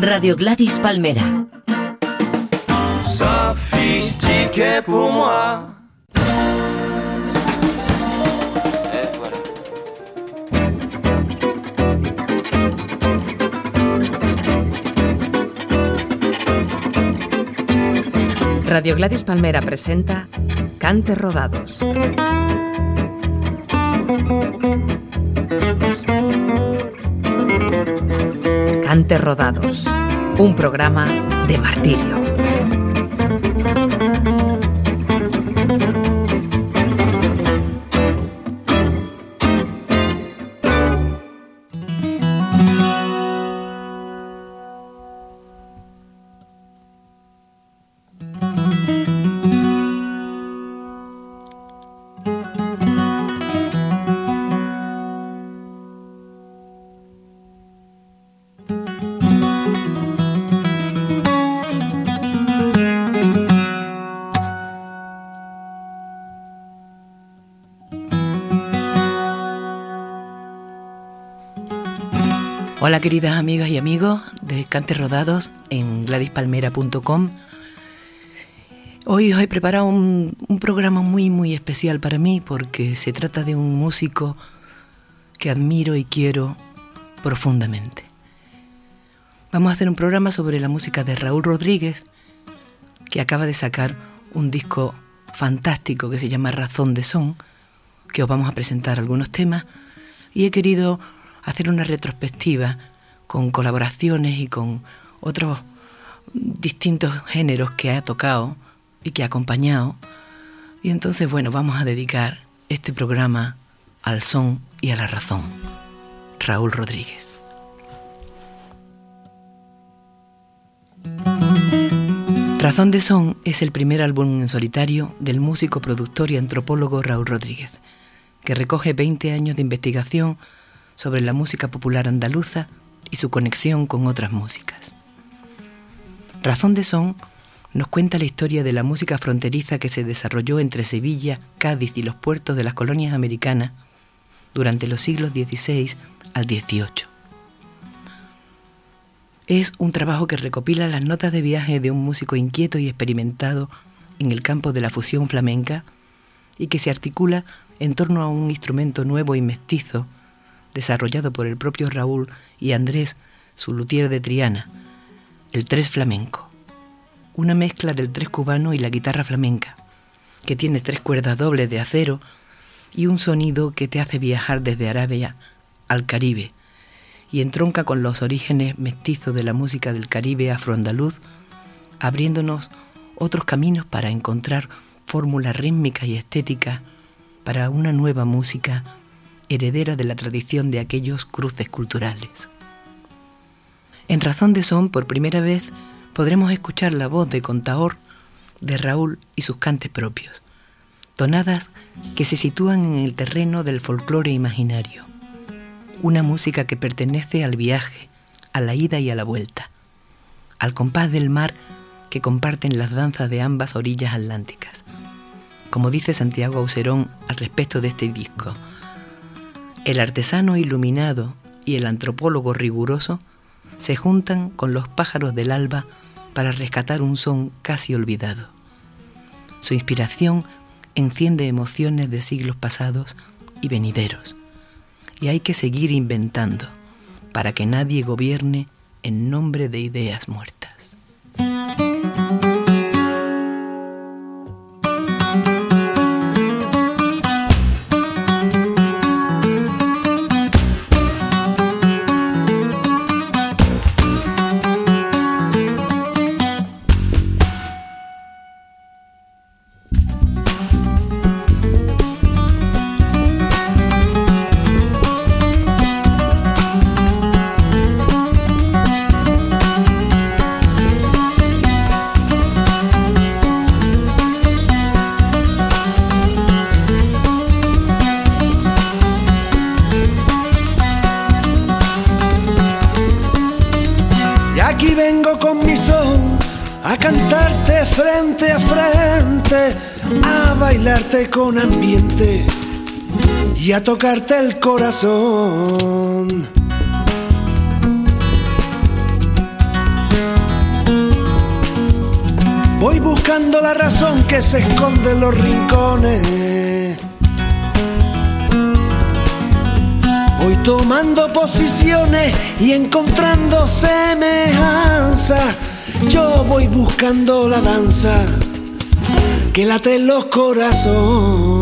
Radio Gladys Palmera. Sophistiqué pour moi. Radio Gladys Palmera presenta Cantes Rodados. Cantes Rodados, un programa de martirio. Queridas amigas y amigos de Cantes Rodados en gladyspalmera.com. Hoy os he preparado un, un, programa muy muy especial para mí porque se trata de un músico que admiro y quiero profundamente. Vamos a hacer un programa sobre la música de Raúl Rodríguez que acaba de sacar un disco fantástico que se llama Razón de Son, que os vamos a presentar algunos temas y he querido hacer una retrospectiva con colaboraciones y con otros distintos géneros que ha tocado y que ha acompañado. Y entonces, bueno, vamos a dedicar este programa al son y a la razón. Raúl Rodríguez. Razón de Son es el primer álbum en solitario del músico, productor y antropólogo Raúl Rodríguez, que recoge 20 años de investigación sobre la música popular andaluza y su conexión con otras músicas. Razón de Son nos cuenta la historia de la música fronteriza que se desarrolló entre Sevilla, Cádiz y los puertos de las colonias americanas durante los siglos XVI al XVIII. Es un trabajo que recopila las notas de viaje de un músico inquieto y experimentado en el campo de la fusión flamenca y que se articula en torno a un instrumento nuevo y mestizo desarrollado por el propio Raúl y Andrés, su luthier de Triana, el tres flamenco, una mezcla del tres cubano y la guitarra flamenca, que tiene tres cuerdas dobles de acero y un sonido que te hace viajar desde Arabia al Caribe y entronca con los orígenes mestizos de la música del Caribe afroandaluz, abriéndonos otros caminos para encontrar fórmulas rítmicas y estéticas para una nueva música heredera de la tradición de aquellos cruces culturales. En razón de son, por primera vez, podremos escuchar la voz de Contaor, de Raúl y sus cantes propios, tonadas que se sitúan en el terreno del folclore imaginario, una música que pertenece al viaje, a la ida y a la vuelta, al compás del mar que comparten las danzas de ambas orillas atlánticas. Como dice Santiago Auserón al respecto de este disco, el artesano iluminado y el antropólogo riguroso se juntan con los pájaros del alba para rescatar un son casi olvidado. Su inspiración enciende emociones de siglos pasados y venideros, y hay que seguir inventando para que nadie gobierne en nombre de ideas muertas. a tocarte el corazón. Voy buscando la razón que se esconde en los rincones. Voy tomando posiciones y encontrando semejanza. Yo voy buscando la danza que late en los corazones.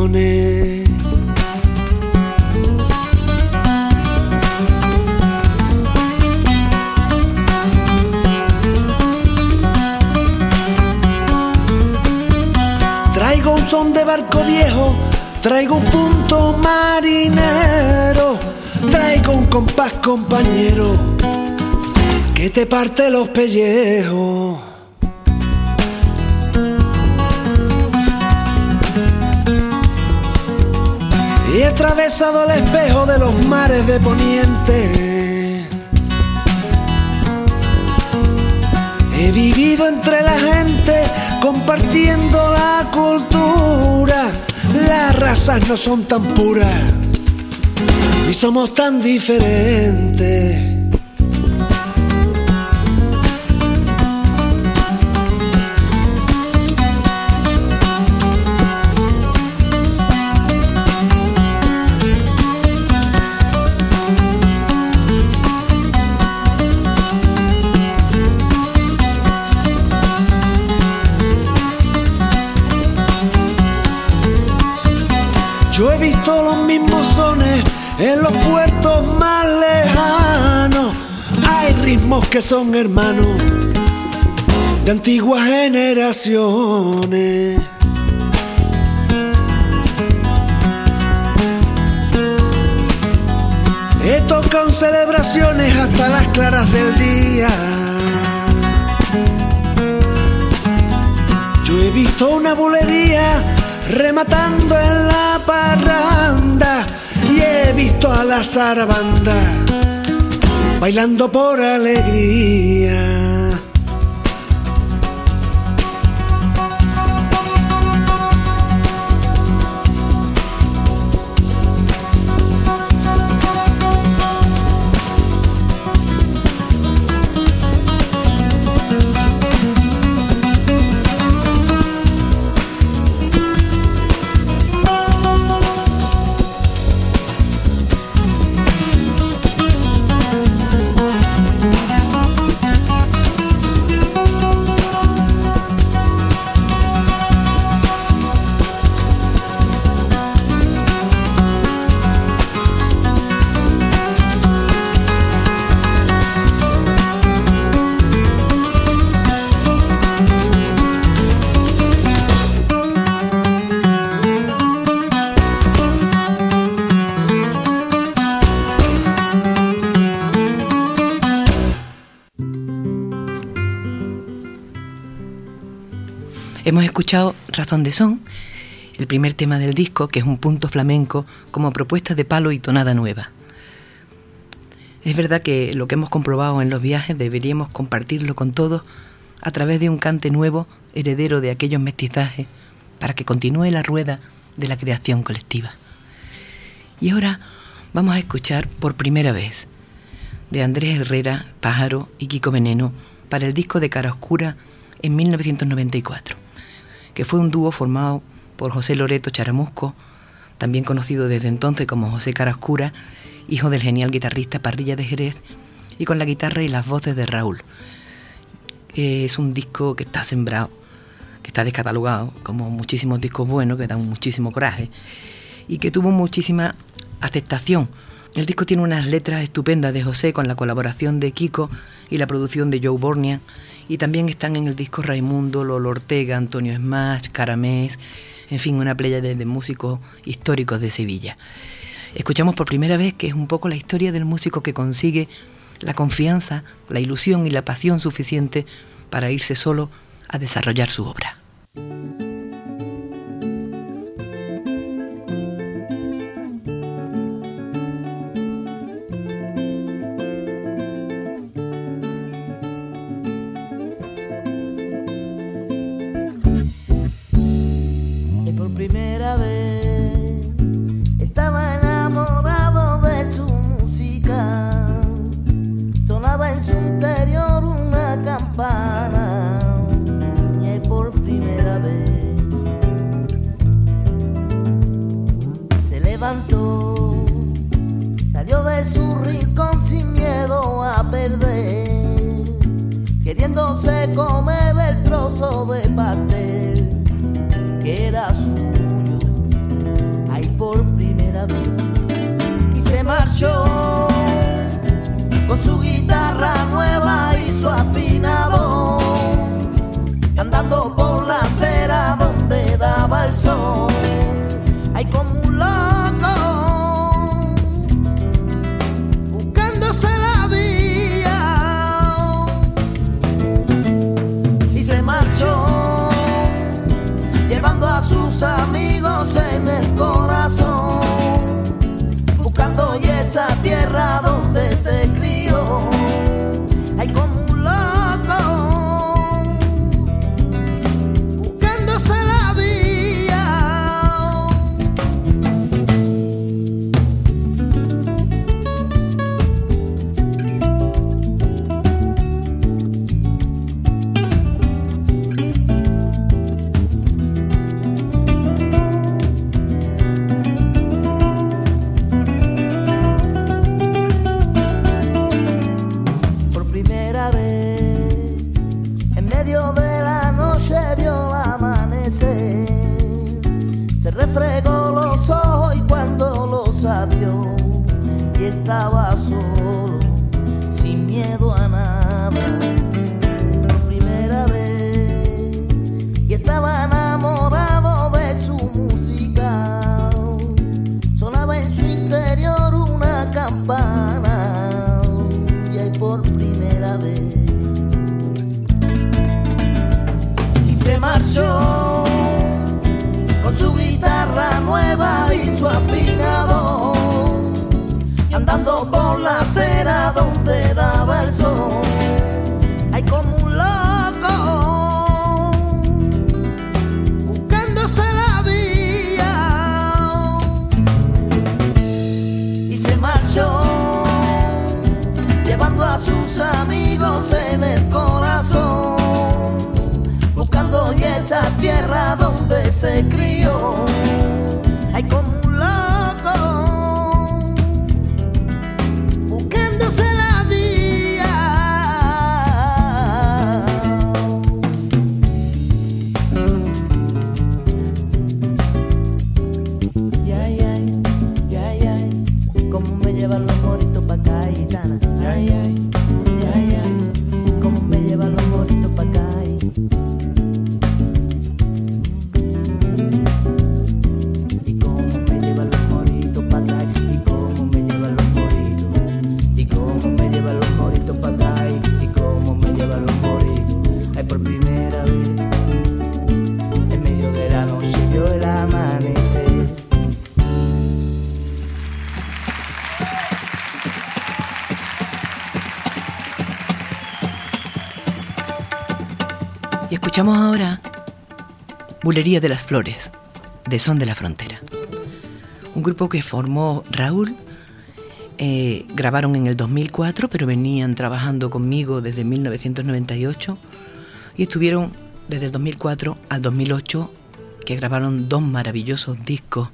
Son de barco viejo, traigo un punto marinero, traigo un compás compañero que te parte los pellejos. Y he atravesado el espejo de los mares de poniente. He vivido entre la gente compartiendo la cultura. Las razas no son tan puras, ni somos tan diferentes. Que son hermanos de antiguas generaciones. He tocado en celebraciones hasta las claras del día. Yo he visto una bulería rematando en la parranda y he visto a la zarabanda bailando por alegría. Razón Son, el primer tema del disco, que es un punto flamenco como propuesta de palo y tonada nueva. Es verdad que lo que hemos comprobado en los viajes deberíamos compartirlo con todos a través de un cante nuevo, heredero de aquellos mestizajes, para que continúe la rueda de la creación colectiva. Y ahora vamos a escuchar por primera vez de Andrés Herrera, Pájaro y Kiko Veneno para el disco de Cara Oscura en 1994, que fue un dúo formado por José Loreto Charamusco, también conocido desde entonces como José Cara Oscura, hijo del genial guitarrista Parrilla de Jerez, y con la guitarra y las voces de Raúl. Es un disco que está sembrado, que está descatalogado, como muchísimos discos buenos, que dan muchísimo coraje, y que tuvo muchísima aceptación. El disco tiene unas letras estupendas de José con la colaboración de Kiko y la producción de Joe Bornia, y también están en el disco Raimundo, Lolo Ortega, Antonio Smash, Caramés, en fin, una playa de, de músicos históricos de Sevilla. Escuchamos por primera vez que es un poco la historia del músico que consigue la confianza, la ilusión y la pasión suficiente para irse solo a desarrollar su obra. Queriéndose comer el trozo de pastel que era suyo, ahí por primera vez. Y se marchó con su guitarra nueva escuchamos ahora Bulería de las Flores, de Son de la Frontera. Un grupo que formó Raúl, eh, grabaron en el 2004, pero venían trabajando conmigo desde 1998 y estuvieron desde el 2004 al 2008, que grabaron dos maravillosos discos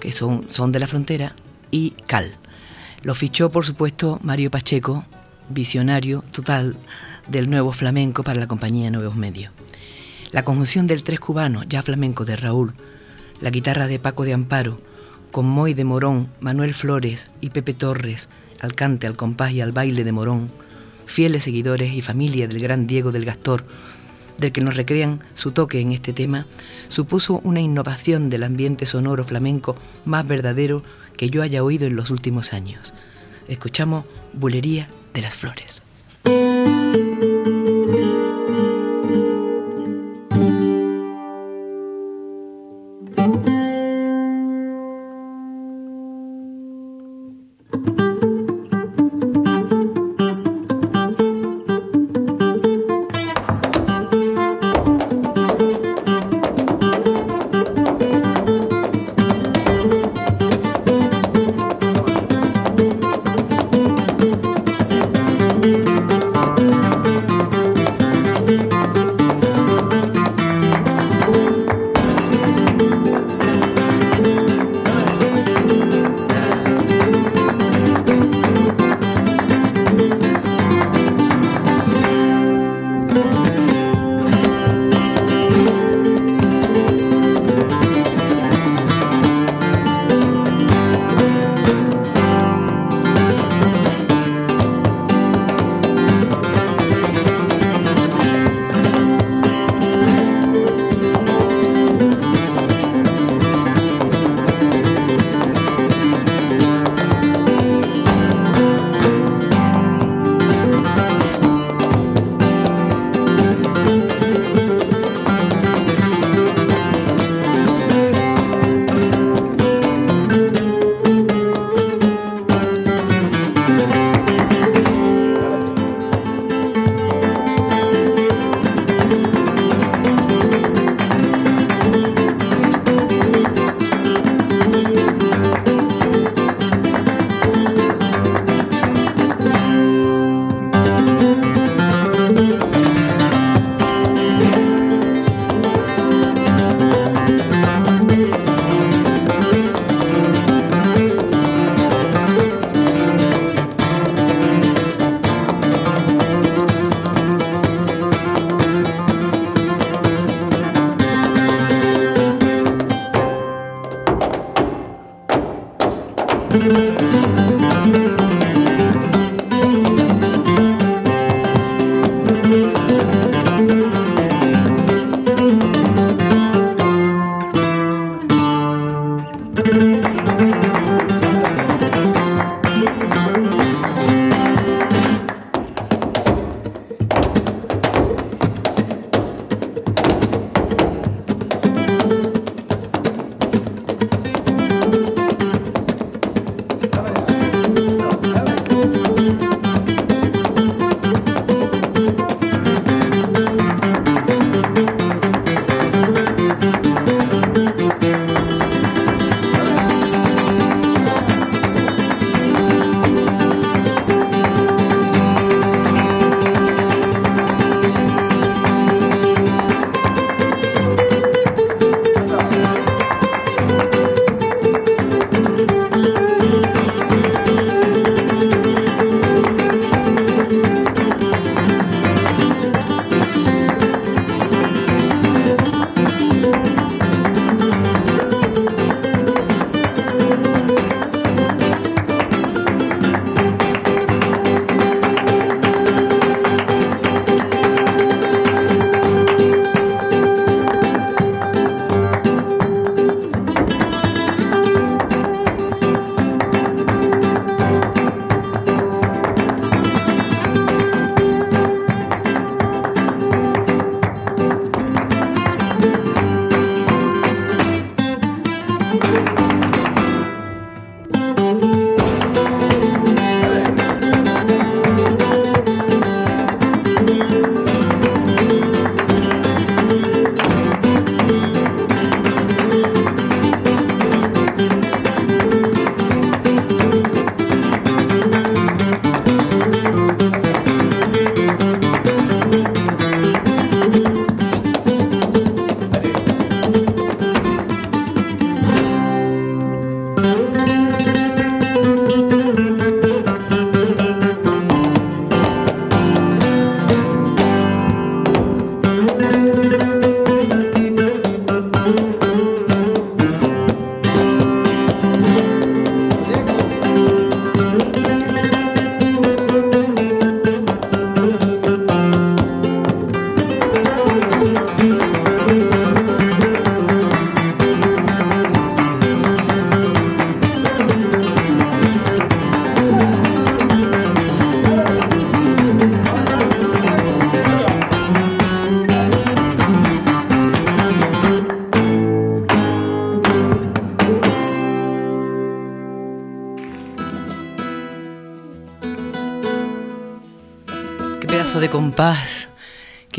que son Son de la Frontera y Cal. Lo fichó, por supuesto, Mario Pacheco, visionario total del nuevo flamenco para la compañía Nuevos Medios. La conjunción del tres cubano, ya flamenco de Raúl, la guitarra de Paco de Amparo, con Moy de Morón, Manuel Flores y Pepe Torres, al cante, al compás y al baile de Morón, fieles seguidores y familia del gran Diego del Gastor, del que nos recrean su toque en este tema, supuso una innovación del ambiente sonoro flamenco más verdadero que yo haya oído en los últimos años. Escuchamos Bulería de las Flores.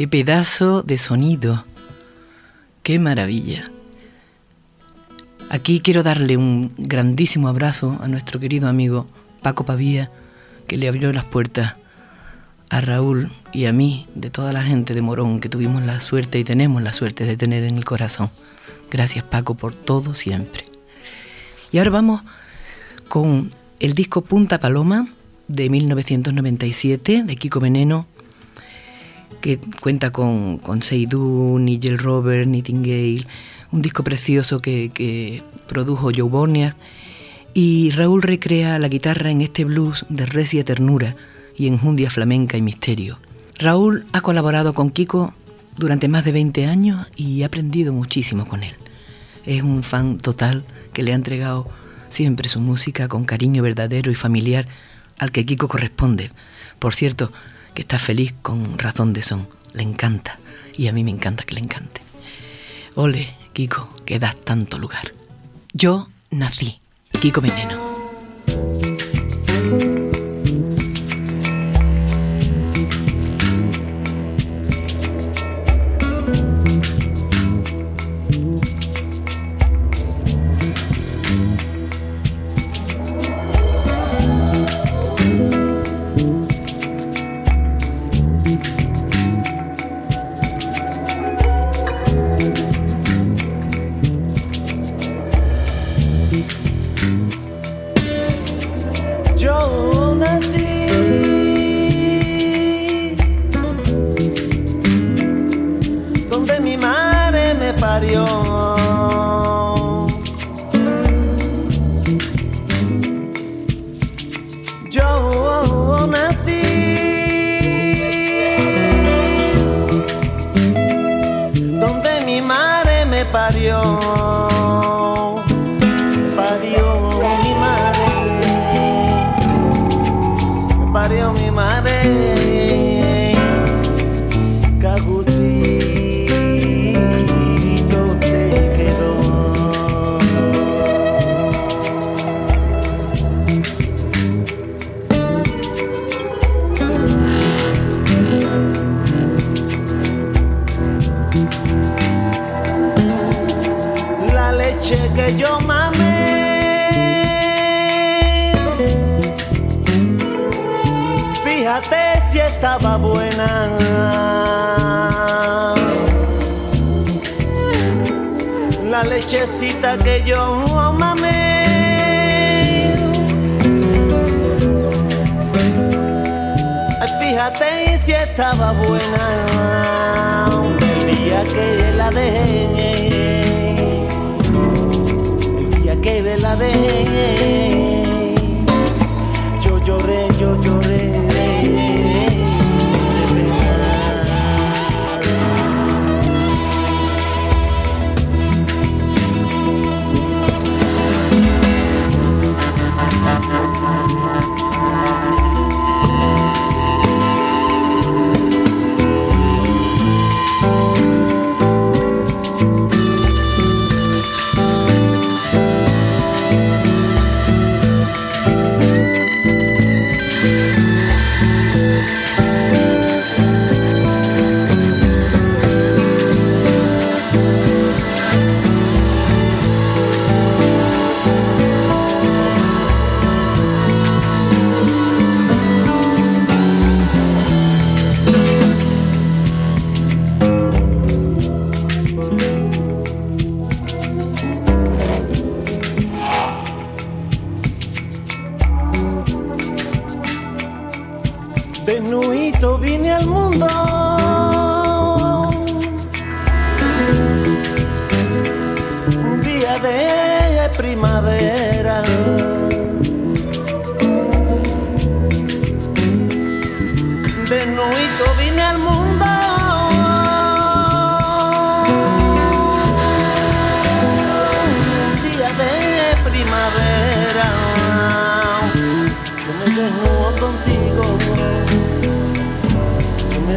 Qué pedazo de sonido, qué maravilla. Aquí quiero darle un grandísimo abrazo a nuestro querido amigo Paco Pavía, que le abrió las puertas a Raúl y a mí, de toda la gente de Morón que tuvimos la suerte y tenemos la suerte de tener en el corazón. Gracias Paco por todo siempre. Y ahora vamos con el disco Punta Paloma de 1997 de Kiko Veneno, que cuenta con, con Nigel Robert, Nightingale, un disco precioso que, que produjo Joe Bornia. Y Raúl recrea la guitarra en este blues de recia ternura y enjundia flamenca y misterio. Raúl ha colaborado con Kiko durante más de 20 años y ha aprendido muchísimo con él. Es un fan total que le ha entregado siempre su música con cariño verdadero y familiar al que Kiko corresponde. Por cierto, que está feliz con razón de son. Le encanta. Y a mí me encanta que le encante. Ole, Kiko, que das tanto lugar. Yo nací. Kiko Veneno. seis y estaba buena. El día que la dejé, el día que la dejé.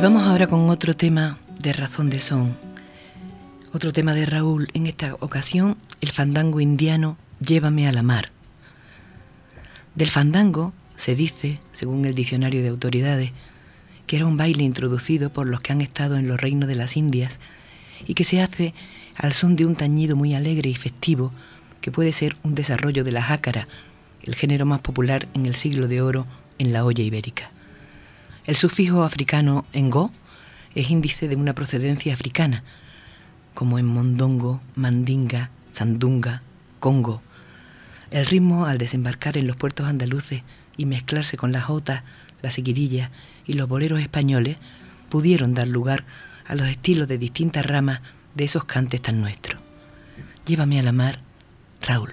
Y vamos ahora con otro tema de razón de son. Otro tema de Raúl, en esta ocasión, el fandango indiano Llévame a la mar. Del fandango se dice, según el diccionario de autoridades, que era un baile introducido por los que han estado en los reinos de las Indias y que se hace al son de un tañido muy alegre y festivo que puede ser un desarrollo de la jácara, el género más popular en el siglo de oro en la olla ibérica. El sufijo africano engo es índice de una procedencia africana, como en mondongo, mandinga, sandunga, congo. El ritmo, al desembarcar en los puertos andaluces y mezclarse con las jotas, la seguidilla y los boleros españoles, pudieron dar lugar a los estilos de distintas ramas de esos cantes tan nuestros. Llévame a la mar, Raúl.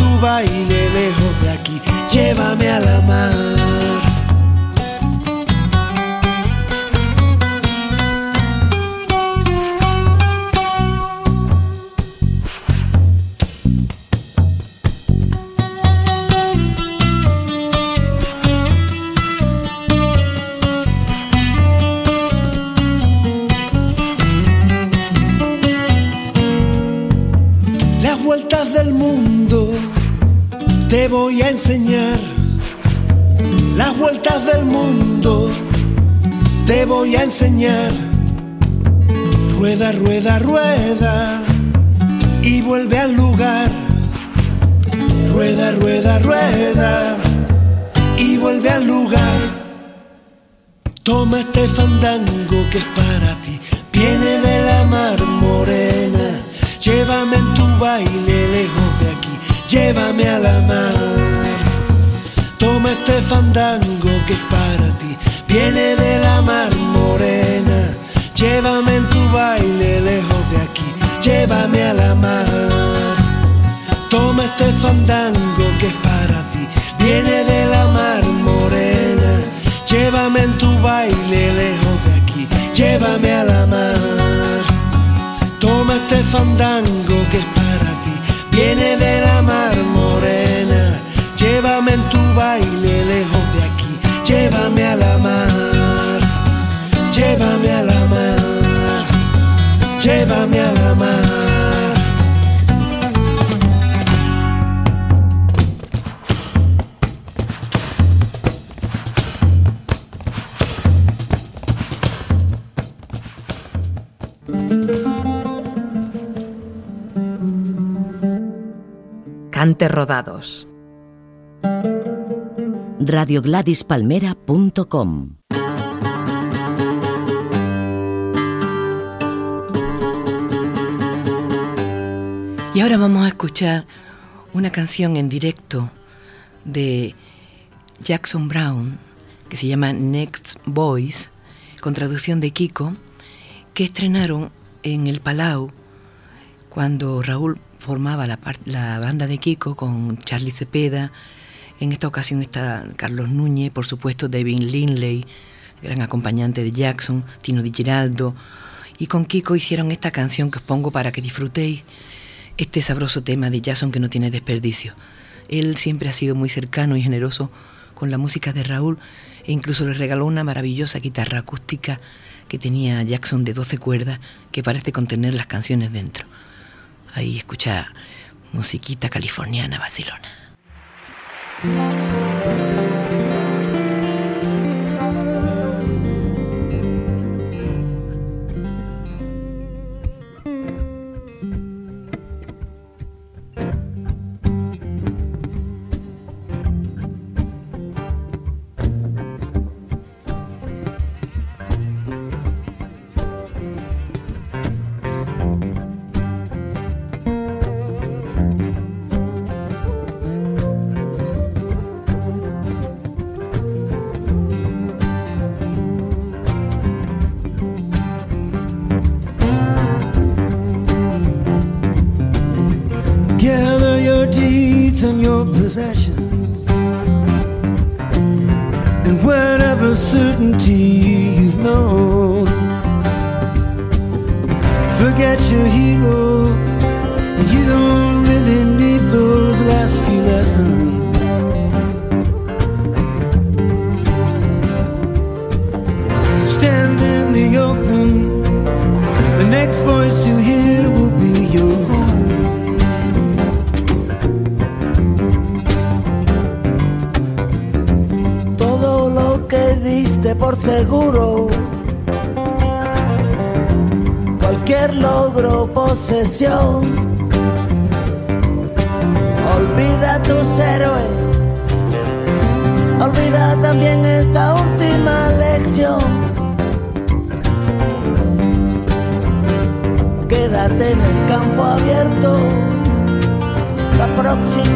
baile lejos de aquí, llévame a la mar. voy a enseñar las vueltas del mundo. Te voy a enseñar. Rueda, rueda, rueda. Y vuelve al lugar. Rueda, rueda, rueda. Y vuelve al lugar. Toma este fandango que es para ti. Viene de la mar morena. Llévame en tu baile lejos de aquí llévame a la mar. Toma este fandango que es para ti, viene de la mar morena. Llévame en tu baile lejos de aquí, llévame a la mar. Toma este fandango que es para ti, viene de la mar morena. Llévame en tu baile lejos de aquí, llévame a la mar. Toma este fandango. Lejos de aquí, llévame a la mar. Llévame a la mar, llévame a la mar. Cante rodados. radiogladispalmera.com Y ahora vamos a escuchar una canción en directo de Jackson Brown que se llama Next Boys, con traducción de Kiko, que estrenaron en el Palau cuando Raúl formaba la, la banda de Kiko con Charlie Cepeda. En esta ocasión está Carlos Núñez, por supuesto David Linley, gran acompañante de Jackson, Tino Di Giraldo. Y con Kiko hicieron esta canción que os pongo para que disfrutéis este sabroso tema de Jackson que no tiene desperdicio. Él siempre ha sido muy cercano y generoso con la música de Raúl e incluso le regaló una maravillosa guitarra acústica que tenía Jackson de 12 cuerdas que parece contener las canciones dentro. Ahí escucha musiquita californiana vacilona. Yeah. possession.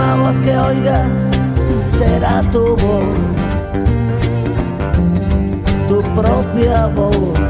Próxima voz que oigas será tu voz tu propia voz.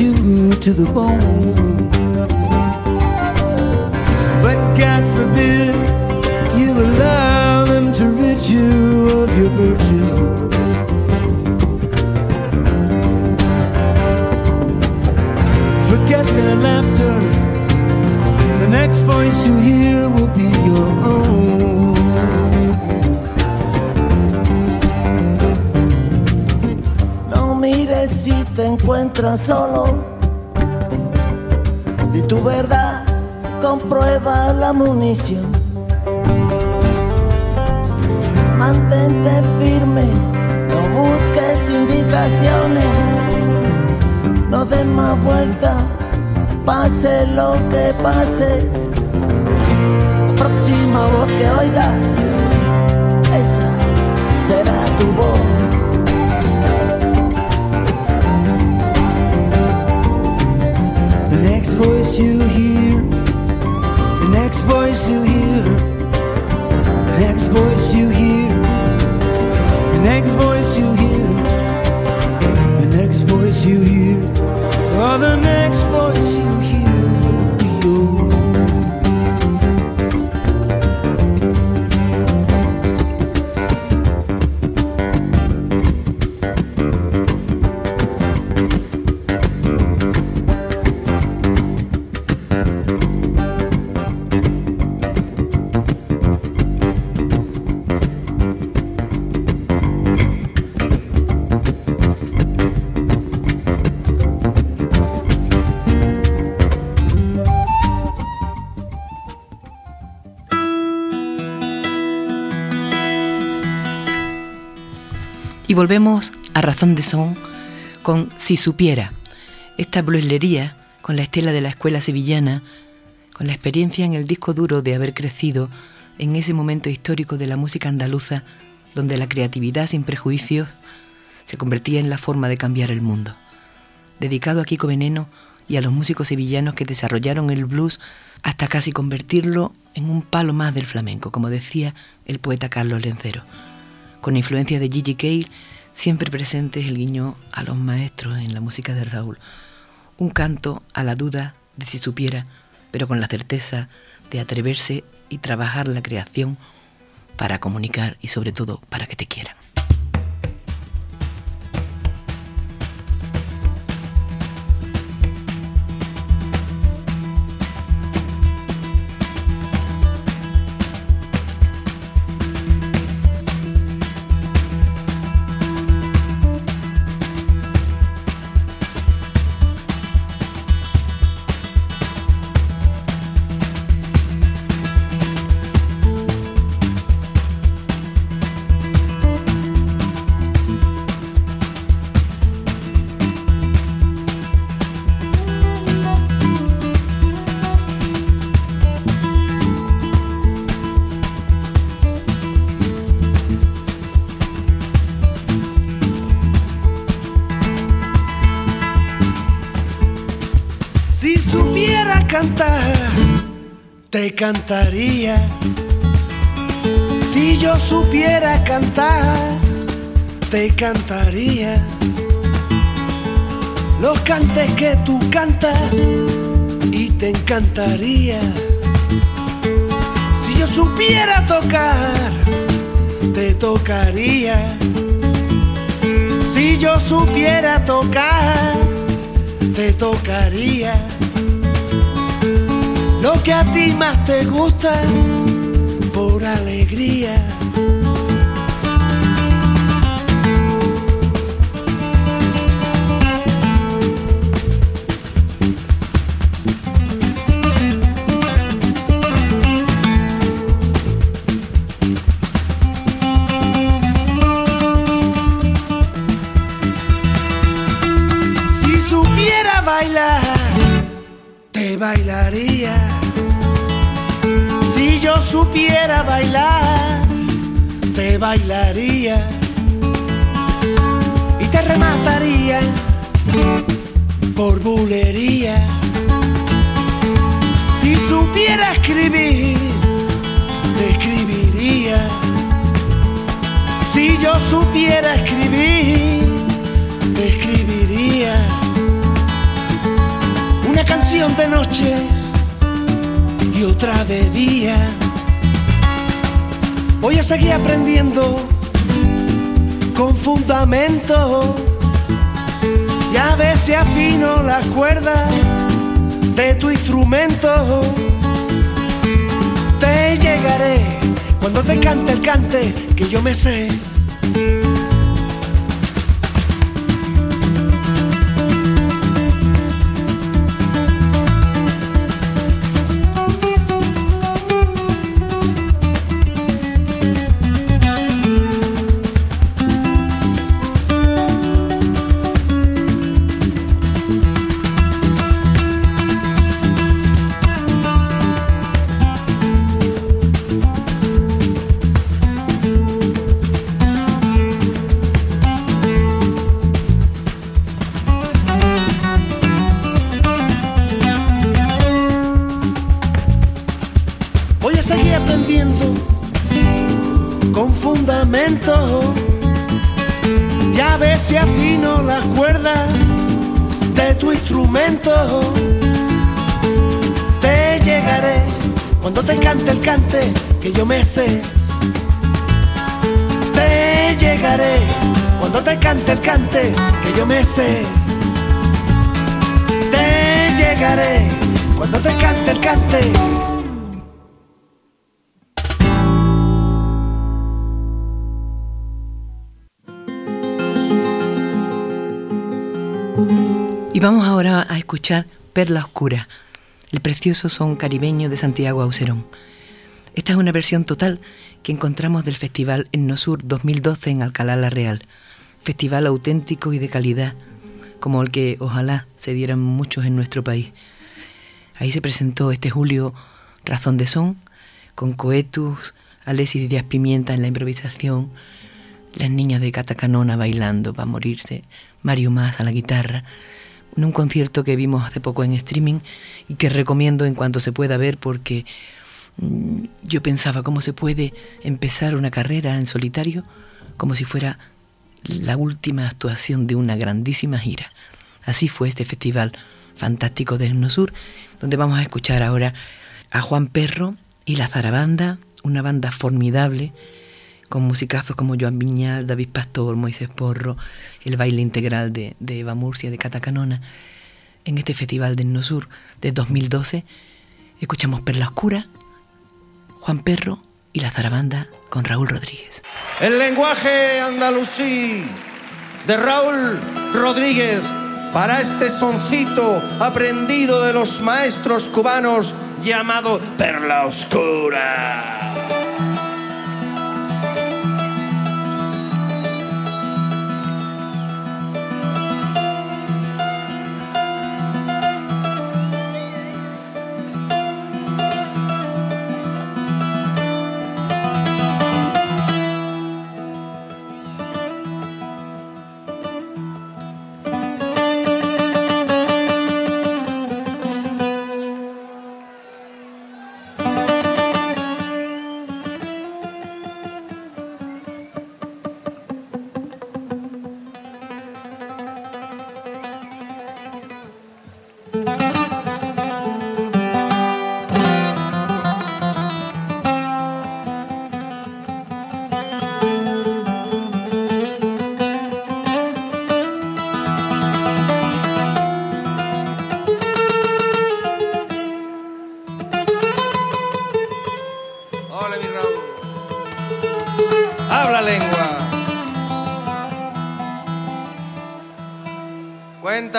You to the bone. But God forbid you allow them to rid you of your virtue. Forget their laughter. The next voice you hear will be your own. Te encuentras solo. Di tu verdad, comprueba la munición. Mantente firme, no busques indicaciones. no des más vuelta, pase lo que pase. La próxima voz que oigas, Y volvemos a Razón de Son con Si Supiera, esta blueslería con la estela de la escuela sevillana, con la experiencia en el disco duro de haber crecido en ese momento histórico de la música andaluza donde la creatividad sin prejuicios se convertía en la forma de cambiar el mundo. Dedicado a Kiko Veneno y a los músicos sevillanos que desarrollaron el blues hasta casi convertirlo en un palo más del flamenco, como decía el poeta Carlos Lencero. Con influencia de Gigi Cale, siempre presente es el guiño a los maestros en la música de Raúl. Un canto a la duda de si supiera, pero con la certeza de atreverse y trabajar la creación para comunicar y sobre todo para que te quieran. Cantaría. Si yo supiera cantar, te cantaría. Los cantes que tú cantas y te encantaría. Si yo supiera tocar, te tocaría. Si yo supiera tocar, te tocaría lo que a ti más te gusta por alegría. Si supiera bailar, bailaría. Si yo supiera bailar, te bailaría. Y te remataría por bulería. Si supiera escribir, te escribiría. Si yo supiera escribir, te escribiría canción de noche y otra de día. Voy a seguir aprendiendo con fundamento y a si afino las cuerdas de tu instrumento. Te llegaré cuando te cante el cante que yo me sé. Viento y a ver si afino las cuerdas de tu instrumento. Te llegaré cuando te cante el cante que yo me sé. Te llegaré cuando te cante el cante que yo me sé. Te llegaré cuando te cante el cante. Vamos ahora a escuchar Perla Oscura, el precioso son caribeño de Santiago Auserón. Esta es una versión total que encontramos del Festival Ennosur 2012 en Alcalá la Real, festival auténtico y de calidad, como el que ojalá se dieran muchos en nuestro país. Ahí se presentó este julio Razón de Son, con Coetus, Alessis Díaz Pimienta en la improvisación, las niñas de Catacanona bailando para morirse, Mario Más a la guitarra, en un concierto que vimos hace poco en streaming y que recomiendo en cuanto se pueda ver porque mm, yo pensaba cómo se puede empezar una carrera en solitario como si fuera la última actuación de una grandísima gira. Así fue este festival fantástico de Sur, donde vamos a escuchar ahora a Juan Perro y la Zarabanda, una banda formidable con musicazos como Joan Viñal, David Pastor, Moisés Porro, el baile integral de, Eva Murcia, de Catacanona. En este Festival de Nosur de 2012 escuchamos Perla Oscura, Juan Perro y la zarabanda con Raúl Rodríguez. El lenguaje andalusí de Raúl Rodríguez para este soncito aprendido de los maestros cubanos llamado Perla Oscura.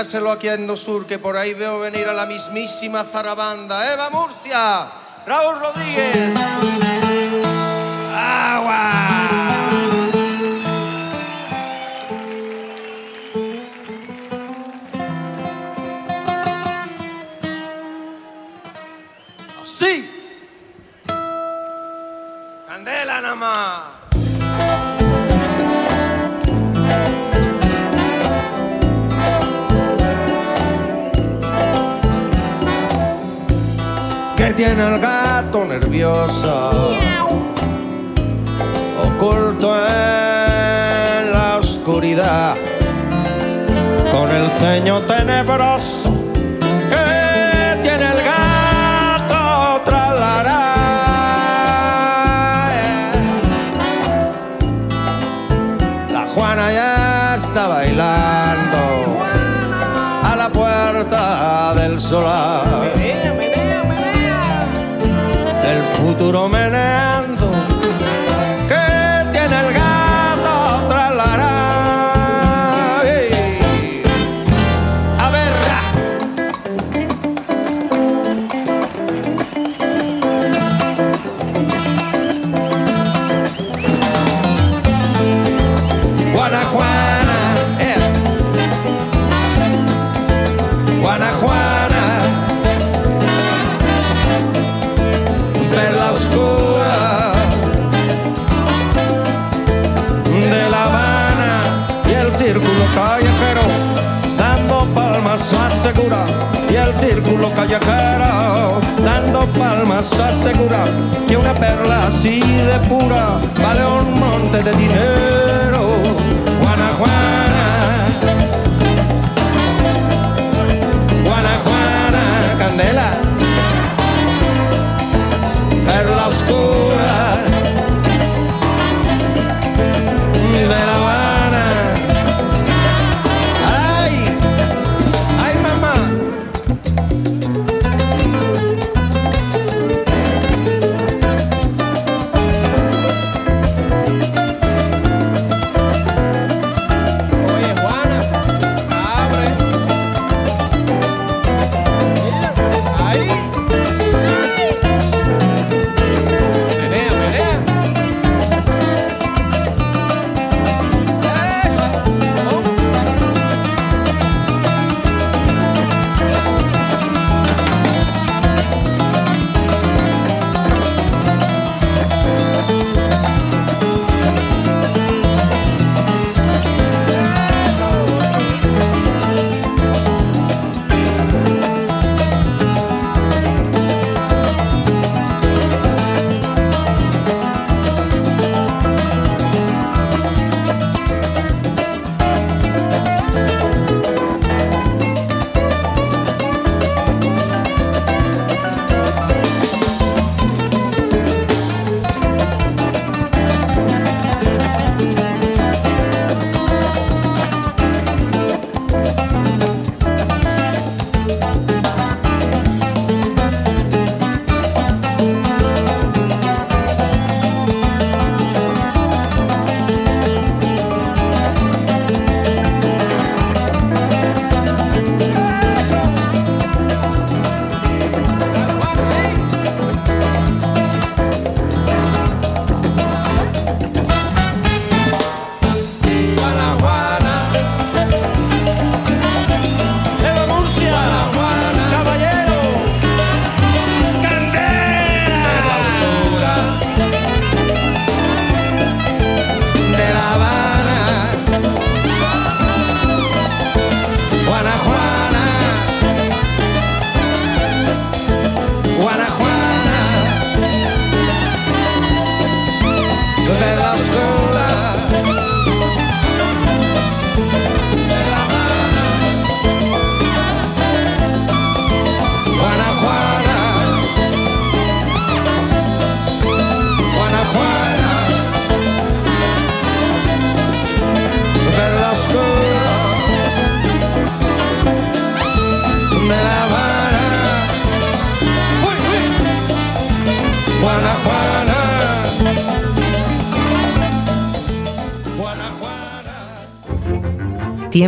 Aquí en Sur, que por ahí veo venir a la mismísima zarabanda. Eva Murcia, Raúl Rodríguez. Tiene el gato nerviosa, oculto en la oscuridad, con el ceño tenebroso que tiene el gato tralará. La Juana ya está bailando a la puerta del solar futuro meneando asegura callejero dando palmas más asegurado que una perla así de pura vale un monte de dinero.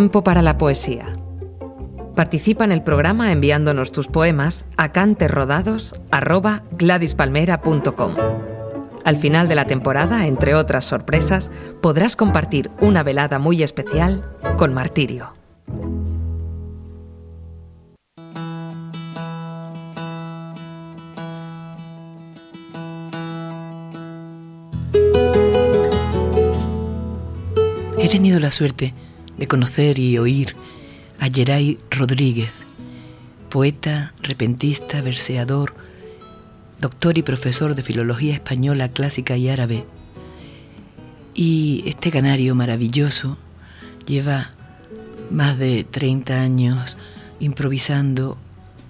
Tiempo para la poesía. Participa en el programa enviándonos tus poemas a canterrodados@gladispalmera.com. Al final de la temporada, entre otras sorpresas, podrás compartir una velada muy especial con Martirio. He tenido la suerte de conocer y oír a Geray Rodríguez, poeta, repentista, verseador, doctor y profesor de filología española clásica y árabe. Y este canario maravilloso lleva más de 30 años improvisando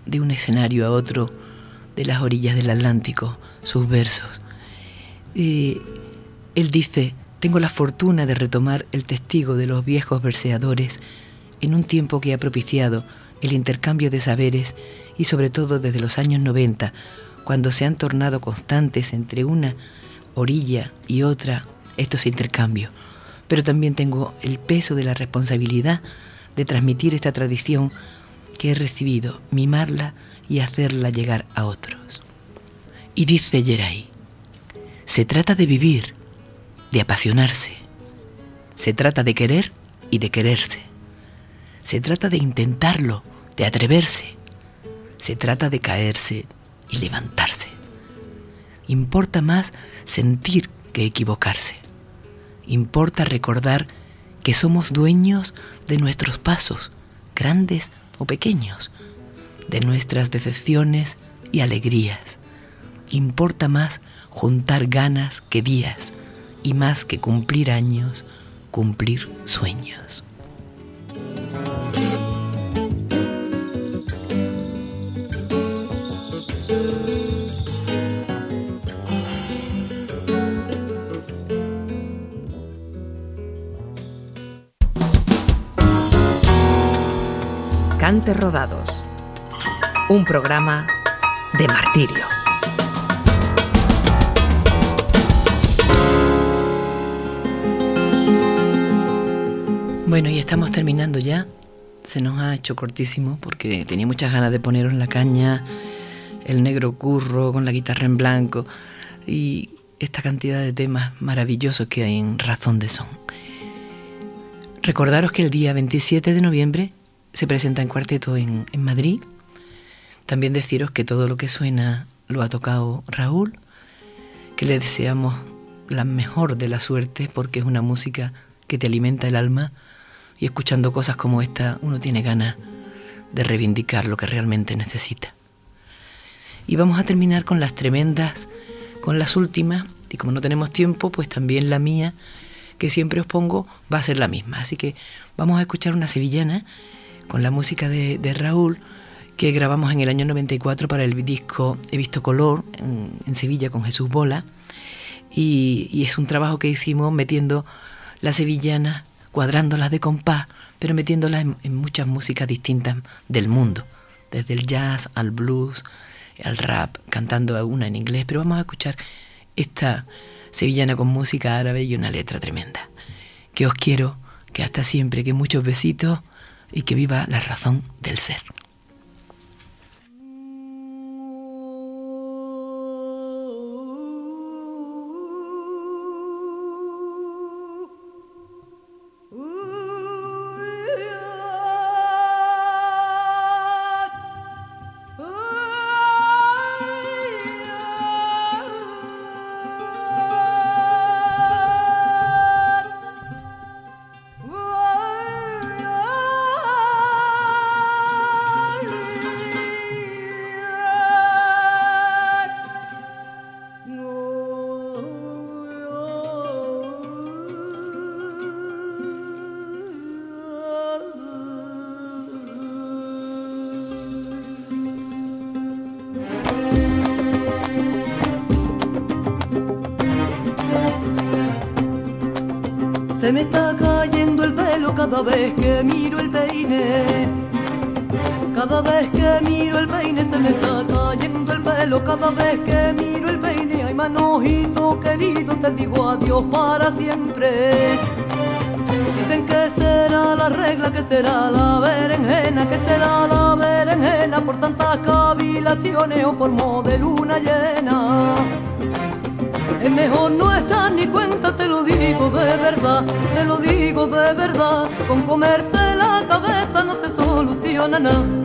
de un escenario a otro de las orillas del Atlántico sus versos. Eh, él dice, tengo la fortuna de retomar el testigo de los viejos verseadores en un tiempo que ha propiciado el intercambio de saberes y sobre todo desde los años 90, cuando se han tornado constantes entre una orilla y otra estos intercambios. Pero también tengo el peso de la responsabilidad de transmitir esta tradición que he recibido, mimarla y hacerla llegar a otros. Y dice Geray, se trata de vivir, de apasionarse, se trata de querer y de quererse, se trata de intentarlo, de atreverse, se trata de caerse y levantarse. Importa más sentir que equivocarse. Importa recordar que somos dueños de nuestros pasos, grandes o pequeños, de nuestras decepciones y alegrías, importa más juntar ganas que días y más que cumplir años, cumplir sueños. Cantes Rodados. Un programa de martirio. Bueno, y estamos terminando ya. Se nos ha hecho cortísimo porque tenía muchas ganas de poneros la caña, el negro curro con la guitarra en blanco y esta cantidad de temas maravillosos que hay en Razón de Son. Recordaros que el día 27 de noviembre se presenta en cuarteto en, en Madrid. También deciros que todo lo que suena lo ha tocado Raúl, que le deseamos la mejor de la suerte porque es una música que te alimenta el alma escuchando cosas como esta uno tiene ganas de reivindicar lo que realmente necesita. Y vamos a terminar con las tremendas, con las últimas, y como no tenemos tiempo, pues también la mía, que siempre os pongo, va a ser la misma. Así que vamos a escuchar una sevillana con la música de, Raúl que grabamos en el año 94 para el disco He visto color en, Sevilla con Jesús Bola. Y, es un trabajo que hicimos metiendo la sevillana, cuadrándolas de compás, pero metiéndolas en, muchas músicas distintas del mundo, desde el jazz al blues, al rap, cantando una en inglés, pero vamos a escuchar esta sevillana con música árabe y una letra tremenda. Que os quiero, que hasta siempre, que muchos besitos y que viva la razón del ser. Cada vez que miro el peine. Cada vez que miro el peine se me está cayendo el pelo. Cada vez que miro el peine, ay manojito querido, te digo adiós para siempre. Dicen que será la regla, que será la berenjena, que será la berenjena por tantas cavilaciones o por modo de luna llena. Es mejor no echar ni cuenta, te lo digo de verdad, te lo digo de verdad. Con comerse la cabeza no se soluciona nada.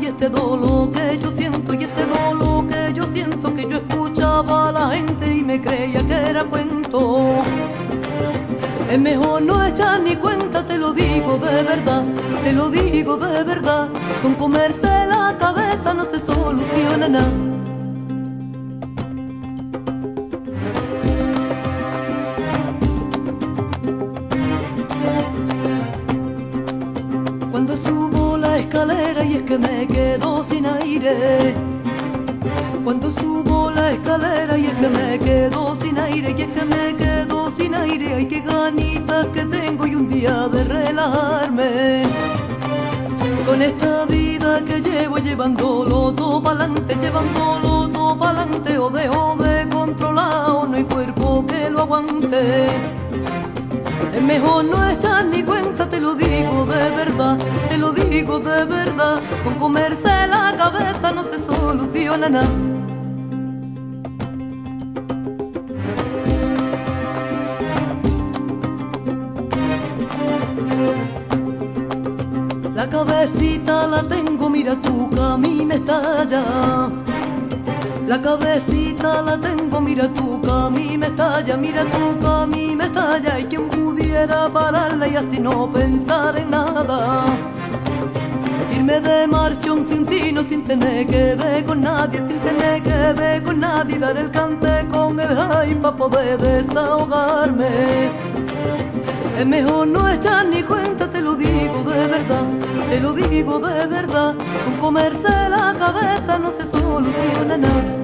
Y este dolor que yo siento, y este dolor que yo siento, que yo escuchaba a la gente y me creía que era cuento. Es mejor no echar ni cuenta, te lo digo de verdad, te lo digo de verdad. Con comerse la cabeza no se soluciona nada. Y es que me quedo sin aire. Cuando subo la escalera y es que me quedo sin aire, y es que me quedo sin aire, ay qué ganitas que tengo y un día de relajarme. Con esta vida que llevo llevándolo todo pa'lante, llevándolo todo pa'lante, o dejo de controlado, no hay cuerpo que lo aguante. Es mejor no echar ni cuenta, te lo digo de verdad, te lo digo de verdad. Con comerse la cabeza no se soluciona nada. La cabecita la tengo, mira tu camino está allá. La cabecita la tengo, mira tu camino está allá, mira tu camino a mí me estalla. Y quien pudiera pararla y así no pensar en nada. Irme de marchón sin ti, no sin tener que ver con nadie, sin tener que ver con nadie. Dar el cante con el high para poder desahogarme. Es mejor no echar ni cuenta, te lo digo de verdad, te lo digo de verdad. Con comerse la cabeza no se soluciona nada.